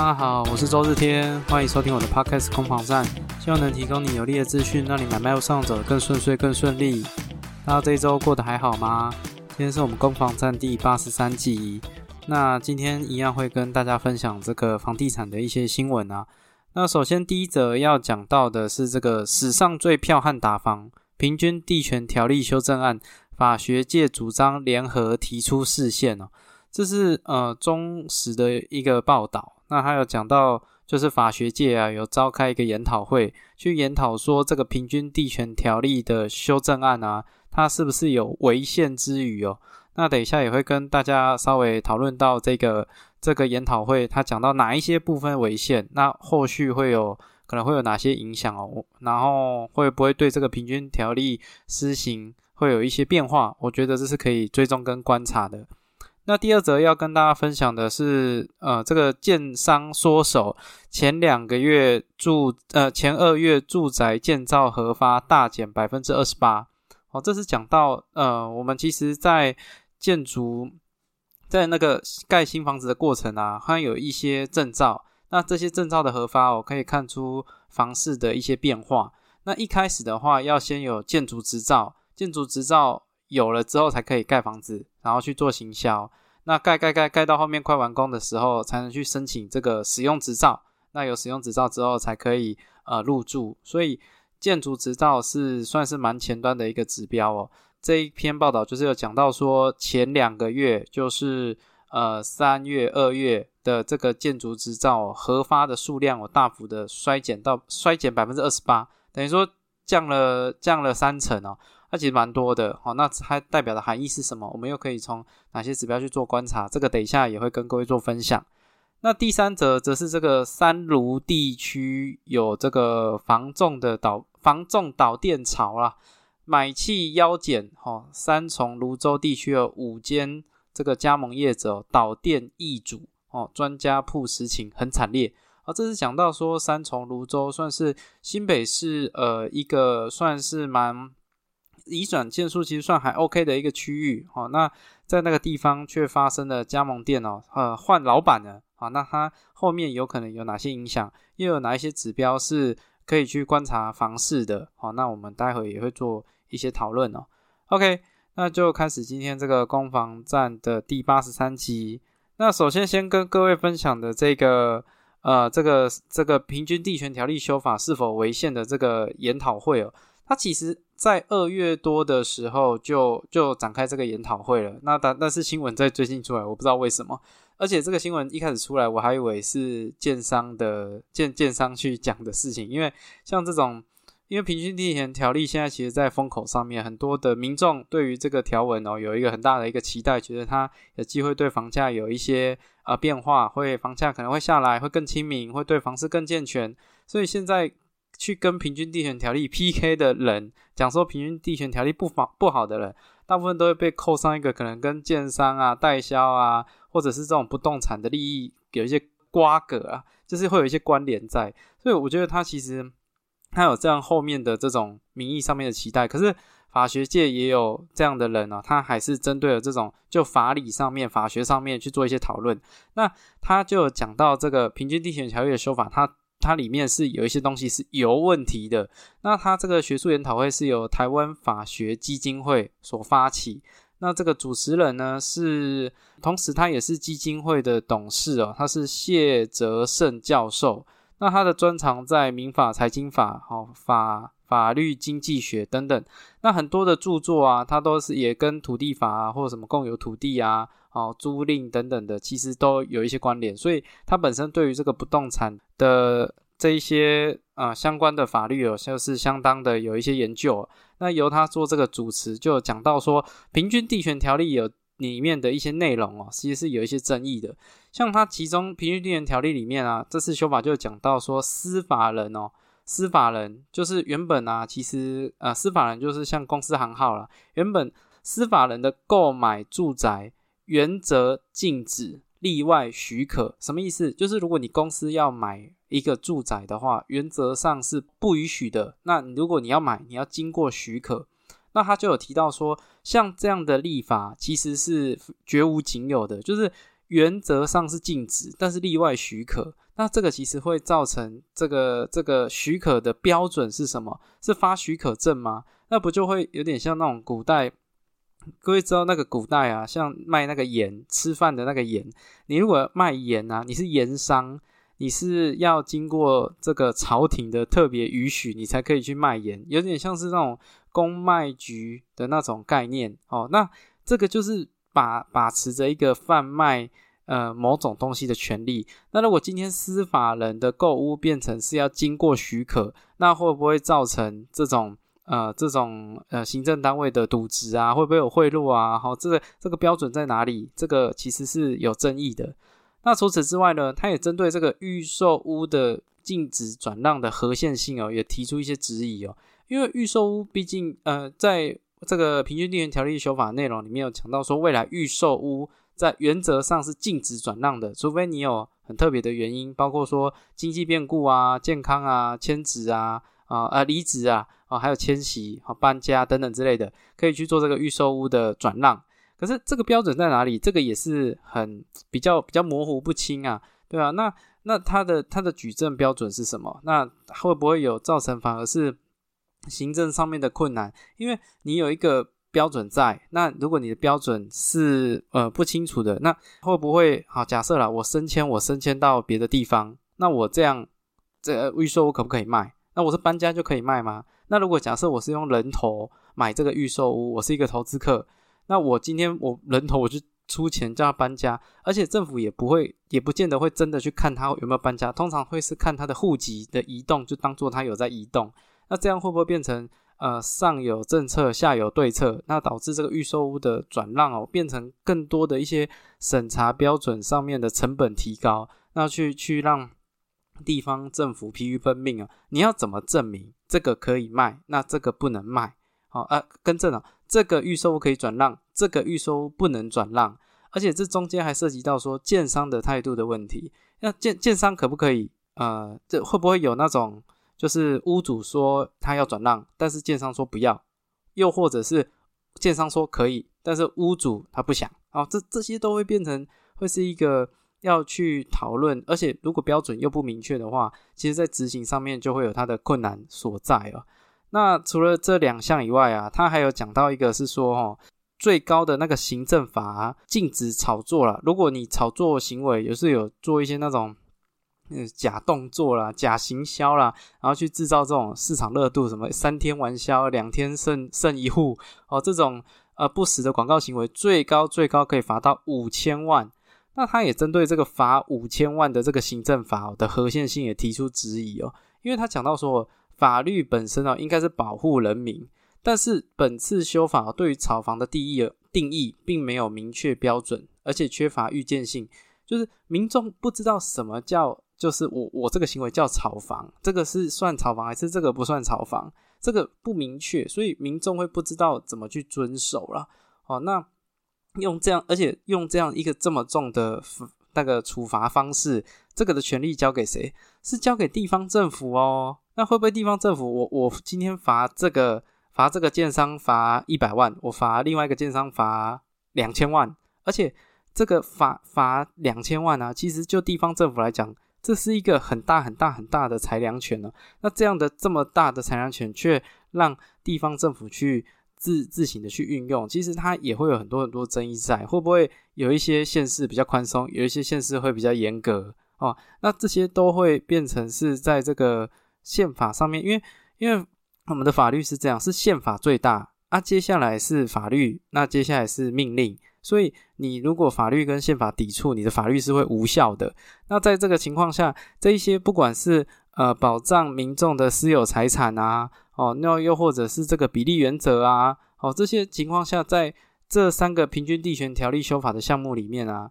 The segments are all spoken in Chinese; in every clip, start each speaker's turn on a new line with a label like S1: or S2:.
S1: 大家好，我是周日天，欢迎收听我的 Podcast 空房站，希望能提供你有力的资讯，让你买卖上走更顺遂、更顺利。那这一周过得还好吗？今天是我们攻防战第八十三集，那今天一样会跟大家分享这个房地产的一些新闻啊。那首先第一则要讲到的是这个史上最票悍打房平均地权条例修正案，法学界主张联合提出视线哦。这是呃中时的一个报道，那还有讲到就是法学界啊有召开一个研讨会，去研讨说这个平均地权条例的修正案啊，它是不是有违宪之余哦？那等一下也会跟大家稍微讨论到这个这个研讨会，他讲到哪一些部分违宪，那后续会有可能会有哪些影响哦？然后会不会对这个平均条例施行会有一些变化？我觉得这是可以追踪跟观察的。那第二则要跟大家分享的是，呃，这个建商缩手，前两个月住，呃，前二月住宅建造核发大减百分之二十八。哦，这是讲到，呃，我们其实在建筑在那个盖新房子的过程啊，它有一些证照，那这些证照的核发，我可以看出房市的一些变化。那一开始的话，要先有建筑执照，建筑执照有了之后，才可以盖房子，然后去做行销。那盖盖盖盖到后面快完工的时候，才能去申请这个使用执照。那有使用执照之后，才可以呃入住。所以建筑执照是算是蛮前端的一个指标哦。这一篇报道就是有讲到说，前两个月就是呃三月、二月的这个建筑执照核发的数量，有大幅的衰减到衰减百分之二十八，等于说降了降了三成哦。它其实蛮多的，好，那它代表的含义是什么？我们又可以从哪些指标去做观察？这个等一下也会跟各位做分享。那第三则则是这个三卢地区有这个防重的导防重导电潮啦，买气腰减，哦，三重泸州地区有五间这个加盟业者导电易主，哦，专家铺实情很惨烈，啊，这是讲到说三重泸州算是新北市呃一个算是蛮。移转件数其实算还 OK 的一个区域，哦，那在那个地方却发生了加盟店哦，呃，换老板了，啊，那它后面有可能有哪些影响？又有哪一些指标是可以去观察房市的？好，那我们待会也会做一些讨论哦。OK，那就开始今天这个攻防战的第八十三集。那首先先跟各位分享的这个，呃，这个这个平均地权条例修法是否违宪的这个研讨会哦。它其实，在二月多的时候就就展开这个研讨会了。那但但是新闻在最近出来，我不知道为什么。而且这个新闻一开始出来，我还以为是建商的建建商去讲的事情。因为像这种，因为平均地权条例现在其实，在风口上面，很多的民众对于这个条文哦，有一个很大的一个期待，觉得它有机会对房价有一些呃变化，会房价可能会下来，会更亲民，会对房市更健全。所以现在。去跟平均地权条例 PK 的人讲说平均地权条例不好不好的人，大部分都会被扣上一个可能跟建商啊、代销啊，或者是这种不动产的利益有一些瓜葛啊，就是会有一些关联在。所以我觉得他其实他有这样后面的这种名义上面的期待，可是法学界也有这样的人啊，他还是针对了这种就法理上面、法学上面去做一些讨论。那他就讲到这个平均地权条例的修法，他。它里面是有一些东西是有问题的。那它这个学术研讨会是由台湾法学基金会所发起。那这个主持人呢是，同时他也是基金会的董事哦，他是谢哲胜教授。那他的专长在民法、财经法、好法法律、经济学等等。那很多的著作啊，他都是也跟土地法啊，或者什么共有土地啊。哦，租赁等等的，其实都有一些关联，所以它本身对于这个不动产的这一些啊相关的法律哦，就是相当的有一些研究。那由他做这个主持，就讲到说，平均地权条例有里面的一些内容哦，其实是有一些争议的。像它其中平均地权条例里面啊，这次修法就讲到说，司法人哦，司法人就是原本啊，其实呃，司法人就是像公司行号了，原本司法人的购买住宅。原则禁止，例外许可，什么意思？就是如果你公司要买一个住宅的话，原则上是不允许的。那如果你要买，你要经过许可。那他就有提到说，像这样的立法其实是绝无仅有的，就是原则上是禁止，但是例外许可。那这个其实会造成这个这个许可的标准是什么？是发许可证吗？那不就会有点像那种古代？各位知道那个古代啊，像卖那个盐吃饭的那个盐，你如果卖盐啊，你是盐商，你是要经过这个朝廷的特别允许，你才可以去卖盐，有点像是那种公卖局的那种概念哦。那这个就是把把持着一个贩卖。呃，某种东西的权利。那如果今天司法人的购物变成是要经过许可，那会不会造成这种呃这种呃行政单位的渎职啊？会不会有贿赂啊？好，这个这个标准在哪里？这个其实是有争议的。那除此之外呢，他也针对这个预售屋的禁止转让的合宪性哦，也提出一些质疑哦。因为预售屋毕竟呃，在这个平均地权条例修法内容里面有讲到说，未来预售屋。在原则上是禁止转让的，除非你有很特别的原因，包括说经济变故啊、健康啊、迁职啊、啊啊离职啊、啊还有迁徙、啊搬家等等之类的，可以去做这个预售屋的转让。可是这个标准在哪里？这个也是很比较比较模糊不清啊，对啊，那那它的它的举证标准是什么？那会不会有造成反而是行政上面的困难？因为你有一个。标准在那，如果你的标准是呃不清楚的，那会不会好？假设了我升迁，我升迁到别的地方，那我这样这预售屋可不可以卖？那我是搬家就可以卖吗？那如果假设我是用人头买这个预售屋，我是一个投资客，那我今天我人头我就出钱叫他搬家，而且政府也不会也不见得会真的去看他有没有搬家，通常会是看他的户籍的移动，就当做他有在移动。那这样会不会变成？呃，上有政策，下有对策，那导致这个预售屋的转让哦，变成更多的一些审查标准上面的成本提高，那去去让地方政府疲于奔命啊！你要怎么证明这个可以卖，那这个不能卖？好啊，更正了，这个预售屋可以转让，这个预售不能转让，而且这中间还涉及到说建商的态度的问题，那建建商可不可以？呃，这会不会有那种？就是屋主说他要转让，但是建商说不要，又或者是建商说可以，但是屋主他不想，哦，这这些都会变成会是一个要去讨论，而且如果标准又不明确的话，其实在执行上面就会有它的困难所在哦。那除了这两项以外啊，他还有讲到一个是说，哦，最高的那个行政法禁止炒作了，如果你炒作行为也是有做一些那种。假动作啦，假行销啦，然后去制造这种市场热度，什么三天完销，两天剩剩一户哦，这种呃不实的广告行为，最高最高可以罚到五千万。那他也针对这个罚五千万的这个行政法的合宪性也提出质疑哦，因为他讲到说，法律本身啊应该是保护人民，但是本次修法对于炒房的定义定义并没有明确标准，而且缺乏预见性，就是民众不知道什么叫。就是我我这个行为叫炒房，这个是算炒房还是这个不算炒房？这个不明确，所以民众会不知道怎么去遵守了。哦，那用这样，而且用这样一个这么重的那个处罚方式，这个的权利交给谁？是交给地方政府哦。那会不会地方政府，我我今天罚这个罚这个建商罚一百万，我罚另外一个建商罚两千万，而且这个罚罚两千万啊，其实就地方政府来讲。这是一个很大很大很大的裁量权呢。那这样的这么大的裁量权，却让地方政府去自自行的去运用，其实它也会有很多很多争议在。会不会有一些县市比较宽松，有一些县市会比较严格哦？那这些都会变成是在这个宪法上面，因为因为我们的法律是这样，是宪法最大啊，接下来是法律，那接下来是命令。所以，你如果法律跟宪法抵触，你的法律是会无效的。那在这个情况下，这一些不管是呃保障民众的私有财产啊，哦，那又或者是这个比例原则啊，哦，这些情况下，在这三个平均地权条例修法的项目里面啊，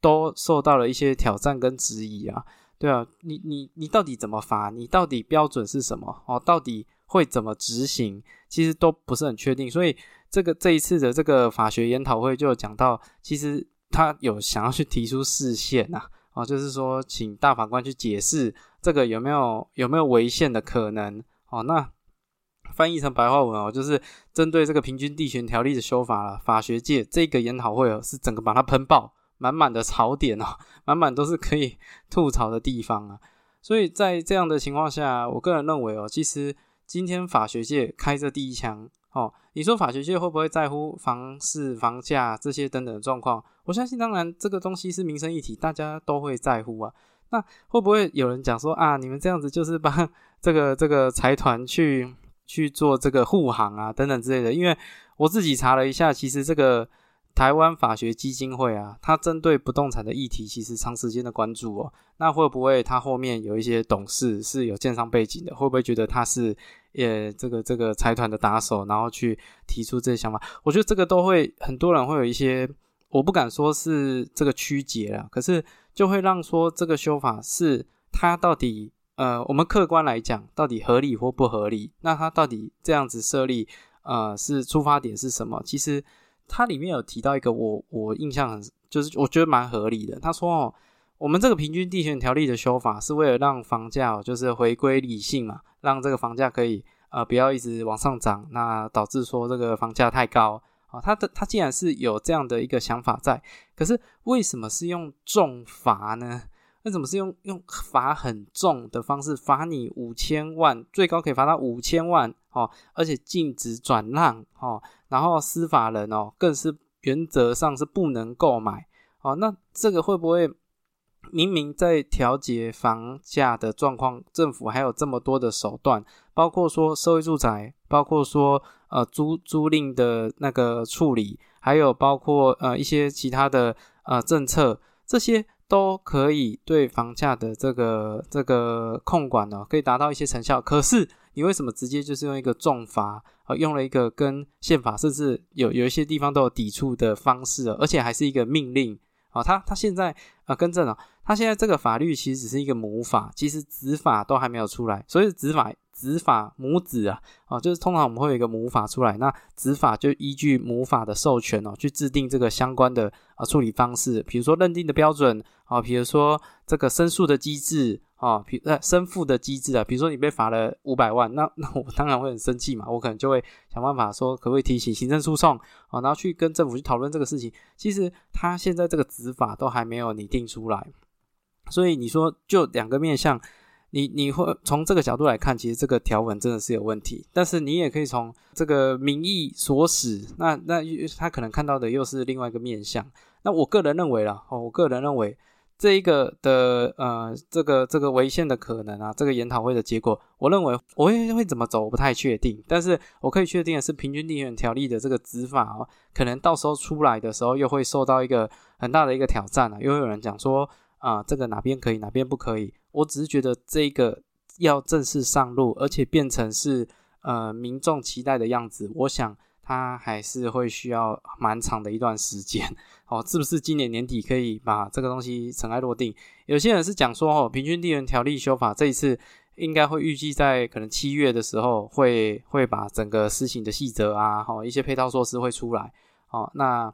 S1: 都受到了一些挑战跟质疑啊。对啊，你你你到底怎么罚？你到底标准是什么？哦，到底会怎么执行？其实都不是很确定，所以。这个这一次的这个法学研讨会就讲到，其实他有想要去提出视线呐，哦，就是说请大法官去解释这个有没有有没有违宪的可能，哦，那翻译成白话文哦，就是针对这个平均地权条例的修法了，法学界这个研讨会哦是整个把它喷爆，满满的槽点哦，满满都是可以吐槽的地方啊。所以在这样的情况下，我个人认为哦，其实今天法学界开这第一枪哦，你说法学界会不会在乎房市、房价这些等等的状况？我相信，当然这个东西是民生议题，大家都会在乎啊。那会不会有人讲说啊，你们这样子就是帮这个这个财团去去做这个护航啊，等等之类的？因为我自己查了一下，其实这个。台湾法学基金会啊，它针对不动产的议题，其实长时间的关注哦。那会不会它后面有一些董事是有建商背景的？会不会觉得他是呃这个这个财团的打手，然后去提出这些想法？我觉得这个都会很多人会有一些，我不敢说是这个曲解啊，可是就会让说这个修法是它到底呃，我们客观来讲到底合理或不合理？那它到底这样子设立呃是出发点是什么？其实。它里面有提到一个我我印象很就是我觉得蛮合理的。他说哦，我们这个平均地权条例的修法是为了让房价哦就是回归理性嘛，让这个房价可以呃不要一直往上涨，那导致说这个房价太高啊。他的他既然是有这样的一个想法在，可是为什么是用重罚呢？那什么是用用罚很重的方式罚你五千万，最高可以罚到五千万哦，而且禁止转让哦，然后司法人哦更是原则上是不能购买哦。那这个会不会明明在调节房价的状况，政府还有这么多的手段，包括说社会住宅，包括说呃租租赁的那个处理，还有包括呃一些其他的呃政策这些。都可以对房价的这个这个控管呢，可以达到一些成效。可是你为什么直接就是用一个重罚，呃，用了一个跟宪法甚至有有一些地方都有抵触的方式，而且还是一个命令啊？他他现在啊，更正了，他现在这个法律其实只是一个母法，其实子法都还没有出来，所以子法。子法母子啊，哦，就是通常我们会有一个母法出来，那子法就依据母法的授权哦，去制定这个相关的啊处理方式，比如说认定的标准啊，比如说这个申诉的机制啊，比呃申付的机制啊，比如说你被罚了五百万，那 那我当然会很生气嘛，我可能就会想办法说可不可以提起行政诉讼啊，然后去跟政府去讨论这个事情。其实他现在这个执法都还没有拟定出来，所以你说就两个面向。你你会从这个角度来看，其实这个条文真的是有问题。但是你也可以从这个民意所使，那那他可能看到的又是另外一个面向。那我个人认为啦，哦，我个人认为这一个的呃，这个这个违宪的可能啊，这个研讨会的结果，我认为我会会怎么走，我不太确定。但是我可以确定的是，平均地权条例的这个执法哦，可能到时候出来的时候，又会受到一个很大的一个挑战啊，又会有人讲说。啊，这个哪边可以，哪边不可以？我只是觉得这个要正式上路，而且变成是呃民众期待的样子，我想它还是会需要蛮长的一段时间。哦，是不是今年年底可以把这个东西尘埃落定？有些人是讲说，哦，平均地缘条例修法这一次应该会预计在可能七月的时候会会把整个施行的细则啊，哈，一些配套措施会出来。哦，那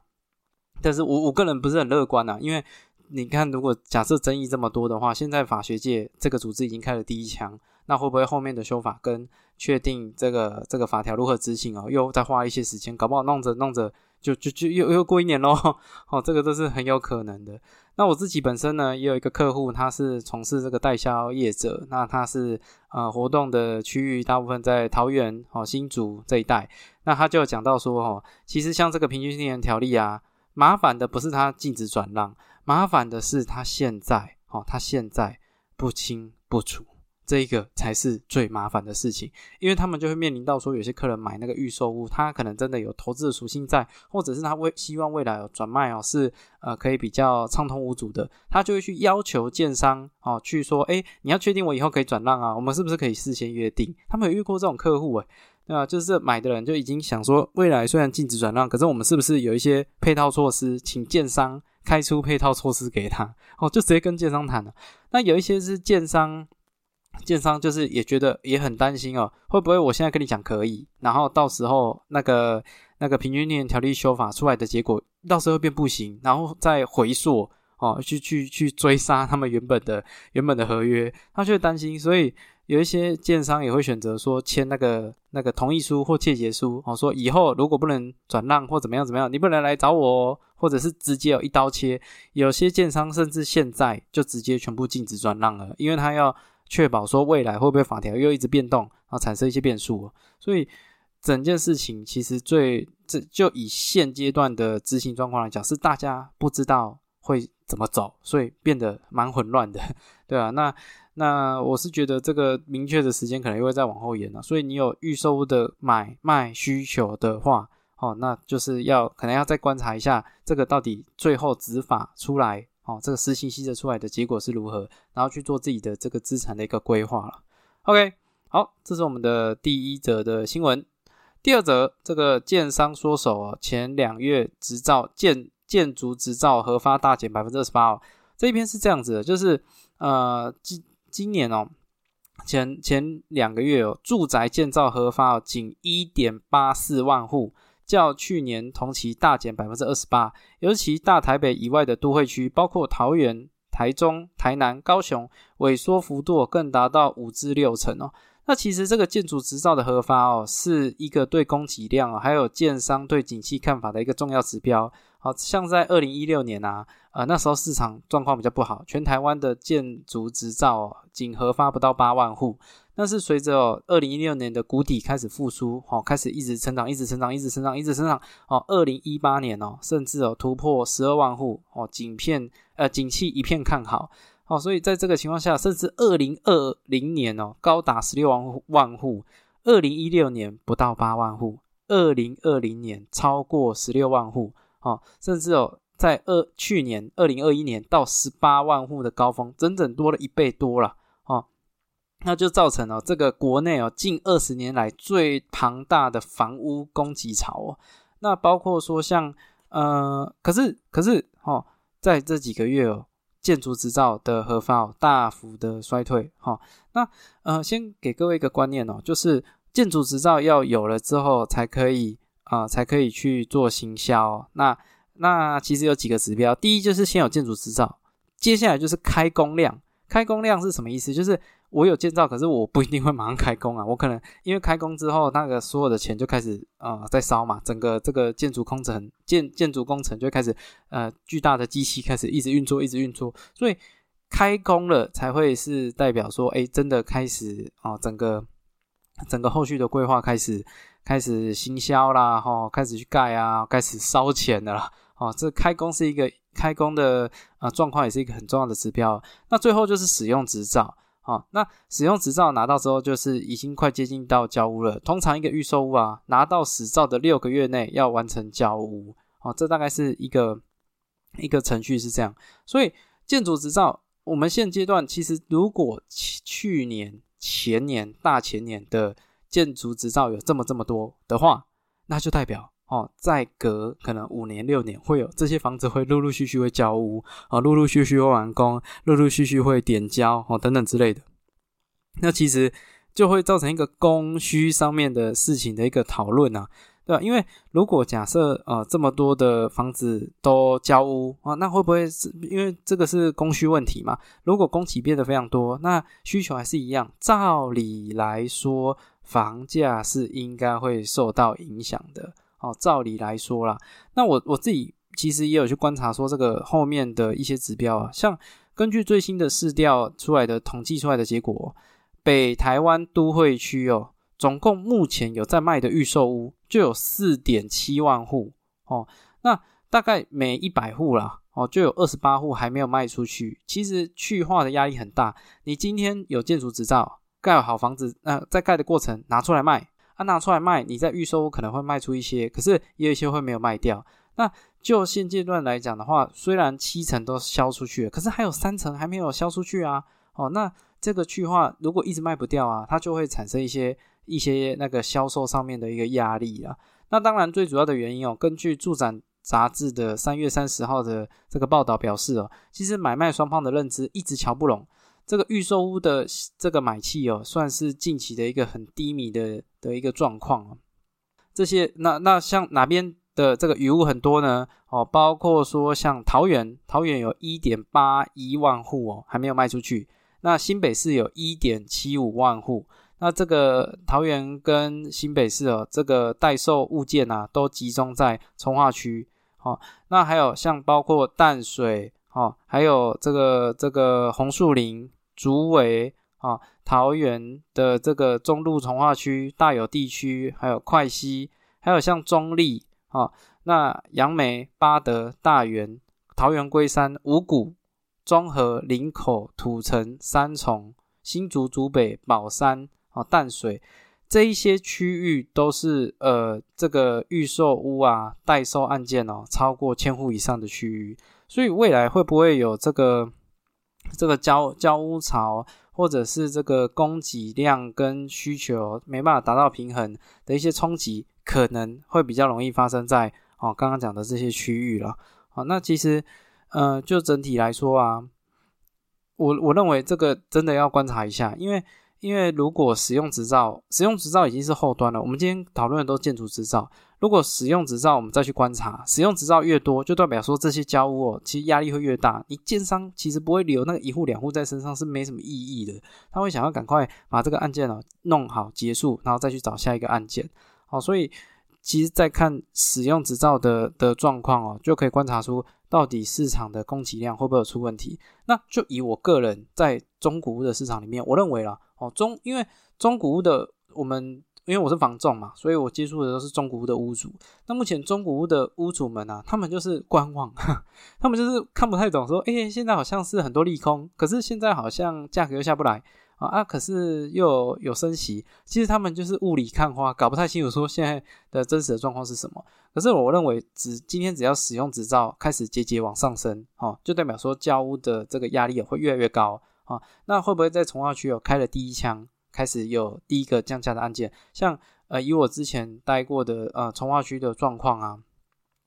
S1: 但是我我个人不是很乐观啊，因为。你看，如果假设争议这么多的话，现在法学界这个组织已经开了第一枪，那会不会后面的修法跟确定这个这个法条如何执行哦，又再花一些时间，搞不好弄着弄着就就就又又过一年喽？哦，这个都是很有可能的。那我自己本身呢，也有一个客户，他是从事这个代销业者，那他是呃活动的区域大部分在桃园哦新竹这一带，那他就讲到说哦，其实像这个平均地权条例啊，麻烦的不是他禁止转让。麻烦的是，他现在哦，他现在不清不楚，这一个才是最麻烦的事情，因为他们就会面临到说，有些客人买那个预售屋，他可能真的有投资的属性在，或者是他未希望未来有转卖哦，是呃可以比较畅通无阻的，他就会去要求建商哦，去说，哎，你要确定我以后可以转让啊，我们是不是可以事先约定？他们有遇过这种客户诶。对啊，就是买的人就已经想说，未来虽然禁止转让，可是我们是不是有一些配套措施，请建商开出配套措施给他？哦，就直接跟建商谈了。那有一些是建商，建商就是也觉得也很担心哦，会不会我现在跟你讲可以，然后到时候那个那个平均年条例修法出来的结果，到时候变不行，然后再回溯哦，去去去追杀他们原本的原本的合约，他就会担心，所以有一些建商也会选择说签那个那个同意书或切结书，哦，说以后如果不能转让或怎么样怎么样，你不能来找我哦，或者是直接有一刀切。有些建商甚至现在就直接全部禁止转让了，因为他要确保说未来会不会法条又一直变动，然后产生一些变数，所以整件事情其实最这就以现阶段的执行状况来讲，是大家不知道会。怎么走，所以变得蛮混乱的，对啊，那那我是觉得这个明确的时间可能又会再往后延了。所以你有预售的买卖需求的话，哦，那就是要可能要再观察一下这个到底最后执法出来，哦，这个实行细则出来的结果是如何，然后去做自己的这个资产的一个规划了。OK，好，这是我们的第一则的新闻。第二则，这个建商缩手哦，前两月执照建。建筑执照核发大减百分之二十八哦，这一篇是这样子的，就是呃今今年哦前前两个月哦住宅建造核发哦仅一点八四万户，较去年同期大减百分之二十八，尤其大台北以外的都会区，包括桃园、台中、台南、高雄，萎缩幅度更达到五至六成哦。那其实这个建筑执照的核发哦，是一个对供给量哦，还有建商对景气看法的一个重要指标。好像在二零一六年啊，呃，那时候市场状况比较不好，全台湾的建筑执照仅核发不到八万户。但是随着二零一六年的谷底开始复苏，哦，开始一直成长，一直成长，一直成长，一直成长。哦，二零一八年哦，甚至哦突破十二万户，哦，景片呃景气一片看好。哦，所以在这个情况下，甚至二零二零年哦高达十六万万户，二零一六年不到八万户，二零二零年超过十六万户。哦，甚至哦，在二去年二零二一年到十八万户的高峰，整整多了一倍多了，那就造成了这个国内哦近二十年来最庞大的房屋供给潮哦。那包括说像呃，可是可是哦，在这几个月哦，建筑执照的核发哦大幅的衰退哈。那呃，先给各位一个观念哦，就是建筑执照要有了之后才可以。啊，才可以去做行销。那那其实有几个指标，第一就是先有建筑执照，接下来就是开工量。开工量是什么意思？就是我有建造，可是我不一定会马上开工啊。我可能因为开工之后，那个所有的钱就开始啊在烧嘛，整个这个建筑工程建建筑工程就开始呃巨大的机器开始一直运作，一直运作。所以开工了才会是代表说，哎，真的开始啊，整个整个后续的规划开始。开始行销啦，哈，开始去盖啊，开始烧钱的啦，哦，这开工是一个开工的啊状况，也是一个很重要的指标。那最后就是使用执照，哦，那使用执照拿到之后，就是已经快接近到交屋了。通常一个预售屋啊，拿到执照的六个月内要完成交屋，哦，这大概是一个一个程序是这样。所以建筑执照，我们现阶段其实如果去年、前年、大前年的。建筑执照有这么这么多的话，那就代表哦，再隔可能五年六年，会有这些房子会陆陆续续会交屋啊，陆陆续续会完工，陆陆续续会点交哦等等之类的。那其实就会造成一个供需上面的事情的一个讨论啊。对吧？因为如果假设呃这么多的房子都交屋啊，那会不会是因为这个是供需问题嘛？如果供给变得非常多，那需求还是一样，照理来说，房价是应该会受到影响的。哦，照理来说啦，那我我自己其实也有去观察说这个后面的一些指标啊，像根据最新的市调出来的统计出来的结果，北台湾都会区哦。总共目前有在卖的预售屋就有四点七万户哦，那大概每一百户啦哦，就有二十八户还没有卖出去。其实去化的压力很大。你今天有建筑执照，盖好房子，那在盖的过程拿出来卖，啊拿出来卖，你在预售屋可能会卖出一些，可是也有一些会没有卖掉。那就现阶段来讲的话，虽然七成都销出去了，可是还有三成还没有销出去啊。哦，那这个去化如果一直卖不掉啊，它就会产生一些。一些那个销售上面的一个压力啊，那当然最主要的原因哦，根据住展杂志的三月三十号的这个报道表示哦，其实买卖双方的认知一直瞧不拢，这个预售屋的这个买气哦，算是近期的一个很低迷的的一个状况啊。这些那那像哪边的这个雨雾很多呢？哦，包括说像桃园，桃园有一点八一万户哦，还没有卖出去。那新北市有一点七五万户。那这个桃园跟新北市哦，这个待售物件啊，都集中在从化区。哦，那还有像包括淡水哦，还有这个这个红树林、竹围啊，桃园的这个中路从化区、大有地区，还有快溪，还有像中立啊，那杨梅、八德、大园、桃园龟山、五股、中和、林口、土城、三重、新竹、竹北、宝山啊、淡水。这一些区域都是呃，这个预售屋啊、代售案件哦，超过千户以上的区域，所以未来会不会有这个这个交交屋潮，或者是这个供给量跟需求没办法达到平衡的一些冲击，可能会比较容易发生在哦刚刚讲的这些区域了。好，那其实呃，就整体来说啊，我我认为这个真的要观察一下，因为。因为如果使用执照，使用执照已经是后端了。我们今天讨论的都建筑执照。如果使用执照，我们再去观察，使用执照越多，就代表说这些家屋哦，其实压力会越大。你建商其实不会留那个一户两户在身上是没什么意义的，他会想要赶快把这个案件哦弄好结束，然后再去找下一个案件。好，所以其实再看使用执照的的状况哦，就可以观察出到底市场的供给量会不会出问题。那就以我个人在中古屋的市场里面，我认为啦。哦，中因为中古屋的我们，因为我是房仲嘛，所以我接触的都是中古屋的屋主。那目前中古屋的屋主们啊，他们就是观望，他们就是看不太懂，说，哎，现在好像是很多利空，可是现在好像价格又下不来啊啊，可是又有升息，其实他们就是雾里看花，搞不太清楚说现在的真实的状况是什么。可是我认为，只今天只要使用执照开始节节往上升，哦，就代表说交屋的这个压力也会越来越高。啊，那会不会在从化区有开了第一枪，开始有第一个降价的案件？像呃，以我之前待过的呃从化区的状况啊，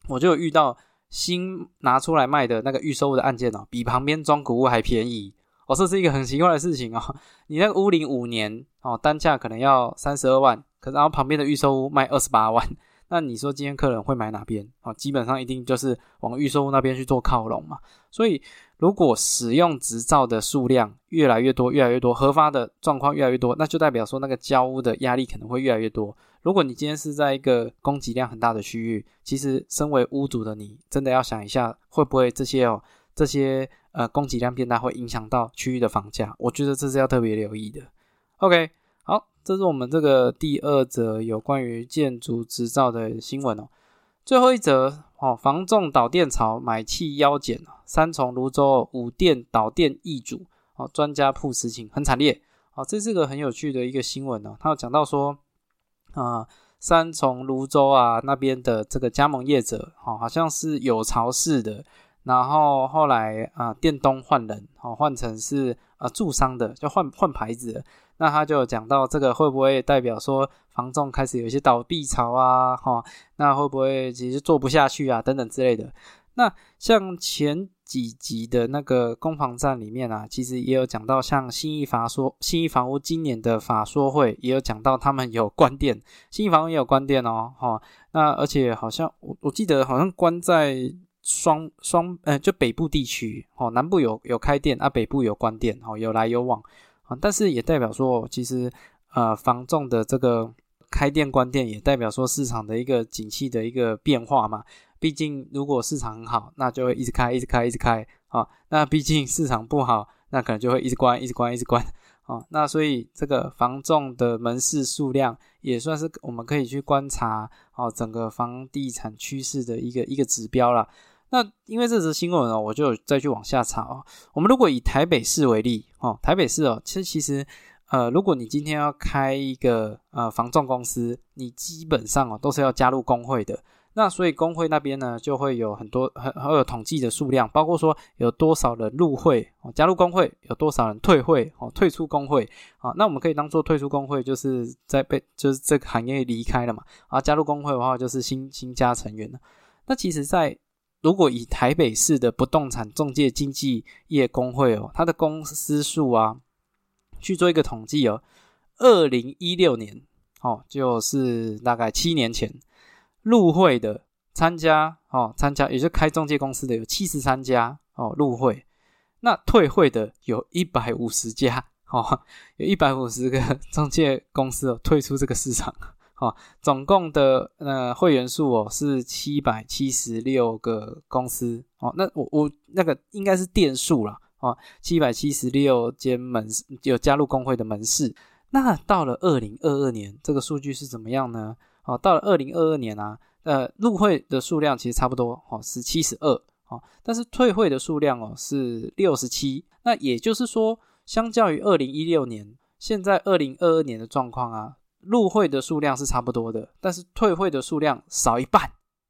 S1: 我就有遇到新拿出来卖的那个预售的案件哦，比旁边装古物还便宜。哦，这是一个很奇怪的事情哦。你那个屋龄五年哦，单价可能要三十二万，可是然后旁边的预售屋卖二十八万，那你说今天客人会买哪边？哦，基本上一定就是往预售屋那边去做靠拢嘛。所以。如果使用执照的数量越来越多，越来越多，核发的状况越来越多，那就代表说那个交屋的压力可能会越来越多。如果你今天是在一个供给量很大的区域，其实身为屋主的你，真的要想一下，会不会这些哦，这些呃供给量变大会影响到区域的房价？我觉得这是要特别留意的。OK，这是我们这个第二则有关于建筑执照的新闻哦。最后一则。哦，房仲导电潮，买气腰减三重、泸州五电导电易主，哦，专家铺实情很惨烈。哦，这是个很有趣的一个新闻呢。他有讲到说，啊，三重、泸州啊那边的这个加盟业者，哦，好像是有巢式的，然后后来啊，电东换人，哦，换成是啊驻商的，就换换牌子。那他就讲到这个会不会代表说房仲开始有一些倒闭潮啊？哈，那会不会其实做不下去啊？等等之类的。那像前几集的那个攻防战里面啊，其实也有讲到，像新义法说新义房屋今年的法说会也有讲到，他们有关店，新义房屋也有关店哦。哈，那而且好像我我记得好像关在双双呃就北部地区哦，南部有有开店啊，北部有关店哦，有来有往。啊，但是也代表说，其实呃，房仲的这个开店关店，也代表说市场的一个景气的一个变化嘛。毕竟如果市场很好，那就会一直开，一直开，一直开啊。那毕竟市场不好，那可能就会一直关，一直关，一直关啊。那所以这个房仲的门市数量，也算是我们可以去观察哦，整个房地产趋势的一个一个指标了。那因为这则新闻哦，我就再去往下查哦。我们如果以台北市为例哦，台北市哦，其实其实呃，如果你今天要开一个呃房仲公司，你基本上哦都是要加入工会的。那所以工会那边呢，就会有很多很很有统计的数量，包括说有多少人入会哦，加入工会有多少人退会哦，退出工会啊。那我们可以当做退出工会，就是在被就是这个行业离开了嘛。啊，加入工会的话，就是新新加成员了。那其实，在如果以台北市的不动产中介经纪业工会哦，它的公司数啊，去做一个统计哦，二零一六年哦，就是大概七年前入会的参加哦，参加也就开中介公司的有七十三家哦入会，那退会的有一百五十家哦，有一百五十个中介公司哦退出这个市场。哦，总共的呃会员数哦是七百七十六个公司哦，那我我那个应该是店数了哦，七百七十六间门有加入工会的门市。那到了二零二二年，这个数据是怎么样呢？哦，到了二零二二年啊，呃，入会的数量其实差不多哦，是七十二哦，但是退会的数量哦是六十七。那也就是说，相较于二零一六年，现在二零二二年的状况啊，入会的数量是差不多的，但是退会的数量少一半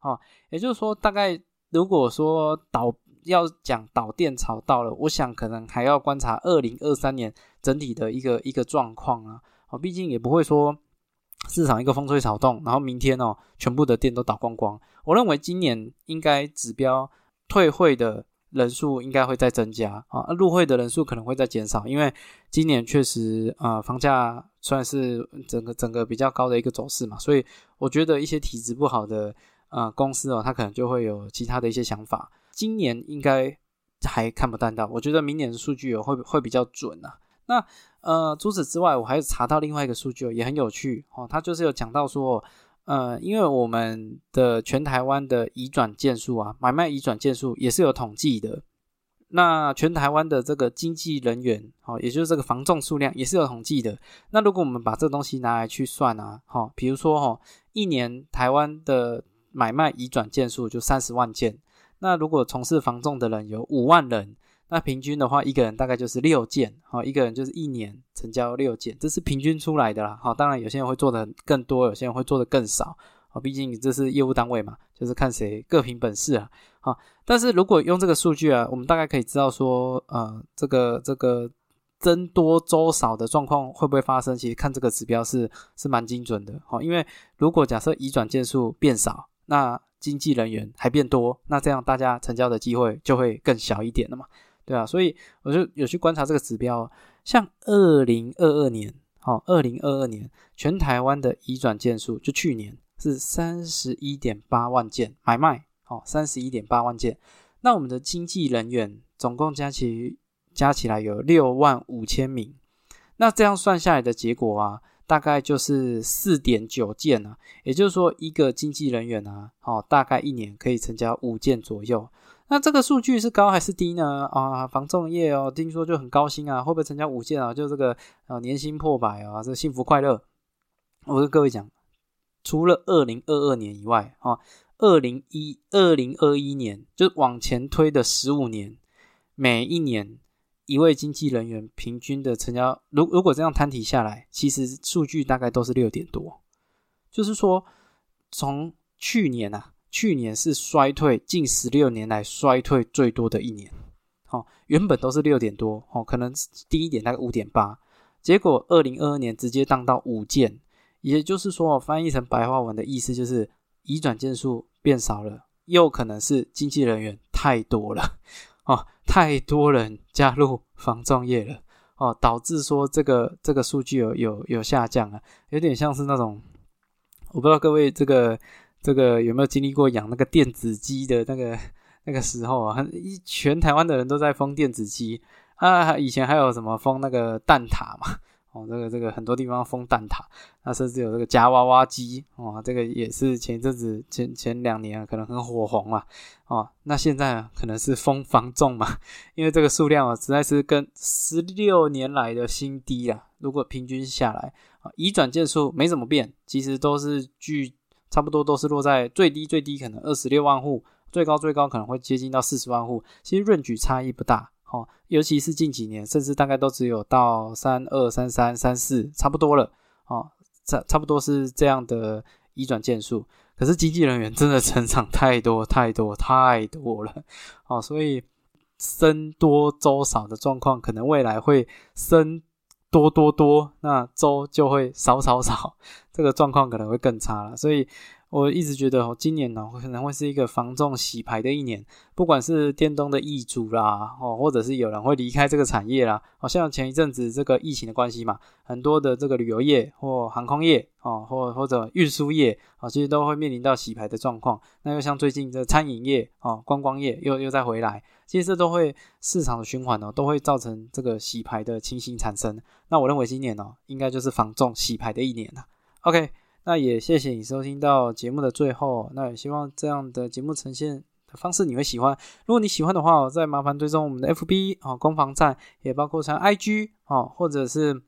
S1: 哦。也就是说，大概如果说导要讲导电潮到了，我想可能还要观察二零二三年整体的一个一个状况啊。哦，毕竟也不会说市场一个风吹草动，然后明天哦全部的电都倒光光。我认为今年应该指标退会的人数应该会再增加啊，入会的人数可能会再减少，因为今年确实啊房价算是整个整个比较高的一个走势嘛，所以我觉得一些体质不好的啊公司哦，它可能就会有其他的一些想法。今年应该还看不淡到，我觉得明年的数据会会比较准啊。那呃，除此之外，我还查到另外一个数据也很有趣哦。它就是有讲到说，呃，因为我们的全台湾的移转件数啊，买卖移转件数也是有统计的。那全台湾的这个经纪人员哦，也就是这个房仲数量也是有统计的。那如果我们把这东西拿来去算啊，哈，比如说哈，一年台湾的买卖移转件数就三十万件。那如果从事房仲的人有五万人，那平均的话，一个人大概就是六件，好，一个人就是一年成交六件，这是平均出来的啦，好，当然有些人会做的更多，有些人会做的更少，好，毕竟这是业务单位嘛，就是看谁各凭本事啊，好，但是如果用这个数据啊，我们大概可以知道说，呃，这个这个增多周少的状况会不会发生？其实看这个指标是是蛮精准的，好，因为如果假设移转件数变少，那经纪人员还变多，那这样大家成交的机会就会更小一点了嘛，对啊，所以我就有去观察这个指标，像二零二二年，好，二零二二年全台湾的移转件数，就去年是三十一点八万件买卖，好，三十一点八万件，那我们的经纪人员总共加起加起来有六万五千名，那这样算下来的结果啊。大概就是四点九件啊，也就是说一个经纪人员啊，哦，大概一年可以成交五件左右。那这个数据是高还是低呢？啊，防重业哦，听说就很高薪啊，会不会成交五件啊？就这个啊，年薪破百啊，这幸福快乐。我跟各位讲，除了二零二二年以外，啊，二零一二零二一年就往前推的十五年，每一年。一位经纪人员平均的成交，如如果这样摊提下来，其实数据大概都是六点多，就是说从去年啊，去年是衰退近十六年来衰退最多的一年，哦，原本都是六点多，哦，可能低一点大概五点八，结果二零二二年直接降到五件，也就是说翻译成白话文的意思就是移转件数变少了，又可能是经纪人员太多了。哦，太多人加入防撞业了哦，导致说这个这个数据有有有下降啊，有点像是那种，我不知道各位这个这个有没有经历过养那个电子鸡的那个 那个时候啊，一全台湾的人都在封电子鸡。啊，以前还有什么封那个蛋挞嘛。哦，这个这个很多地方封蛋挞，那甚至有这个夹娃娃机，哦，这个也是前一阵子前前两年可能很火红啊，哦，那现在可能是封防重嘛，因为这个数量啊实在是跟十六年来的新低啊，如果平均下来啊，移转件数没怎么变，其实都是距差不多都是落在最低最低可能二十六万户，最高最高可能会接近到四十万户，其实润举差异不大。哦，尤其是近几年，甚至大概都只有到三二三三三四，差不多了。哦，差差不多是这样的移转件数。可是经纪人员真的成长太多太多太多了。哦，所以僧多粥少的状况，可能未来会生多多多，那周就会少少少，这个状况可能会更差了。所以我一直觉得哦，今年呢可能会是一个防重洗牌的一年，不管是电动的易主啦，哦，或者是有人会离开这个产业啦，好像前一阵子这个疫情的关系嘛，很多的这个旅游业或航空业哦，或或者运输业啊，其实都会面临到洗牌的状况。那又像最近的餐饮业哦，观光业又又再回来，其实这都会市场的循环哦，都会造成这个洗牌的情形产生。那我认为今年呢，应该就是防重洗牌的一年了。OK。那也谢谢你收听到节目的最后，那也希望这样的节目呈现的方式你会喜欢。如果你喜欢的话，再麻烦追踪我们的 FB 哦，攻防战也包括像 IG 哦，或者是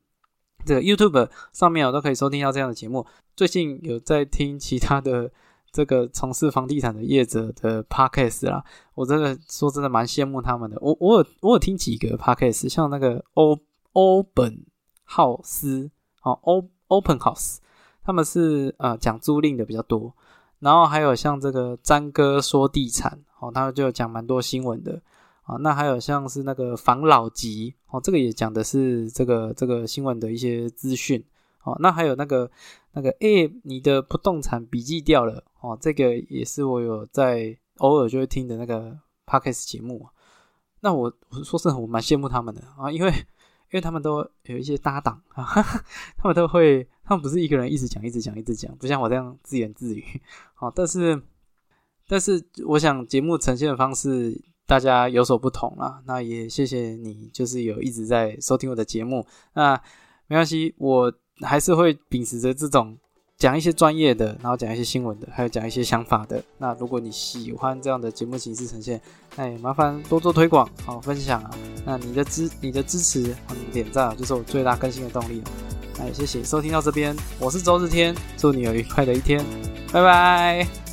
S1: 这个 YouTube 上面我，都可以收听到这样的节目。最近有在听其他的这个从事房地产的业者的 Podcast 啦，我真的说真的蛮羡慕他们的。我我有我有听几个 Podcast，像那个欧欧本浩斯哦，欧 Open House。他们是呃讲租赁的比较多，然后还有像这个詹哥说地产哦，他就讲蛮多新闻的啊。那还有像是那个防老集哦，这个也讲的是这个这个新闻的一些资讯哦。那还有那个那个诶，你的不动产笔记掉了哦，这个也是我有在偶尔就会听的那个 podcast 节目。那我我说实话，我蛮羡慕他们的啊，因为。因为他们都有一些搭档啊，他们都会，他们不是一个人一直讲、一直讲、一直讲，不像我这样自言自语。好，但是，但是我想节目呈现的方式大家有所不同啦。那也谢谢你，就是有一直在收听我的节目。那没关系，我还是会秉持着这种。讲一些专业的，然后讲一些新闻的，还有讲一些想法的。那如果你喜欢这样的节目形式呈现，那也麻烦多做推广，好分享啊。那你的支你的支持和你的点赞，就是我最大更新的动力了。那也谢谢收听到这边，我是周日天，祝你有愉快的一天，拜拜。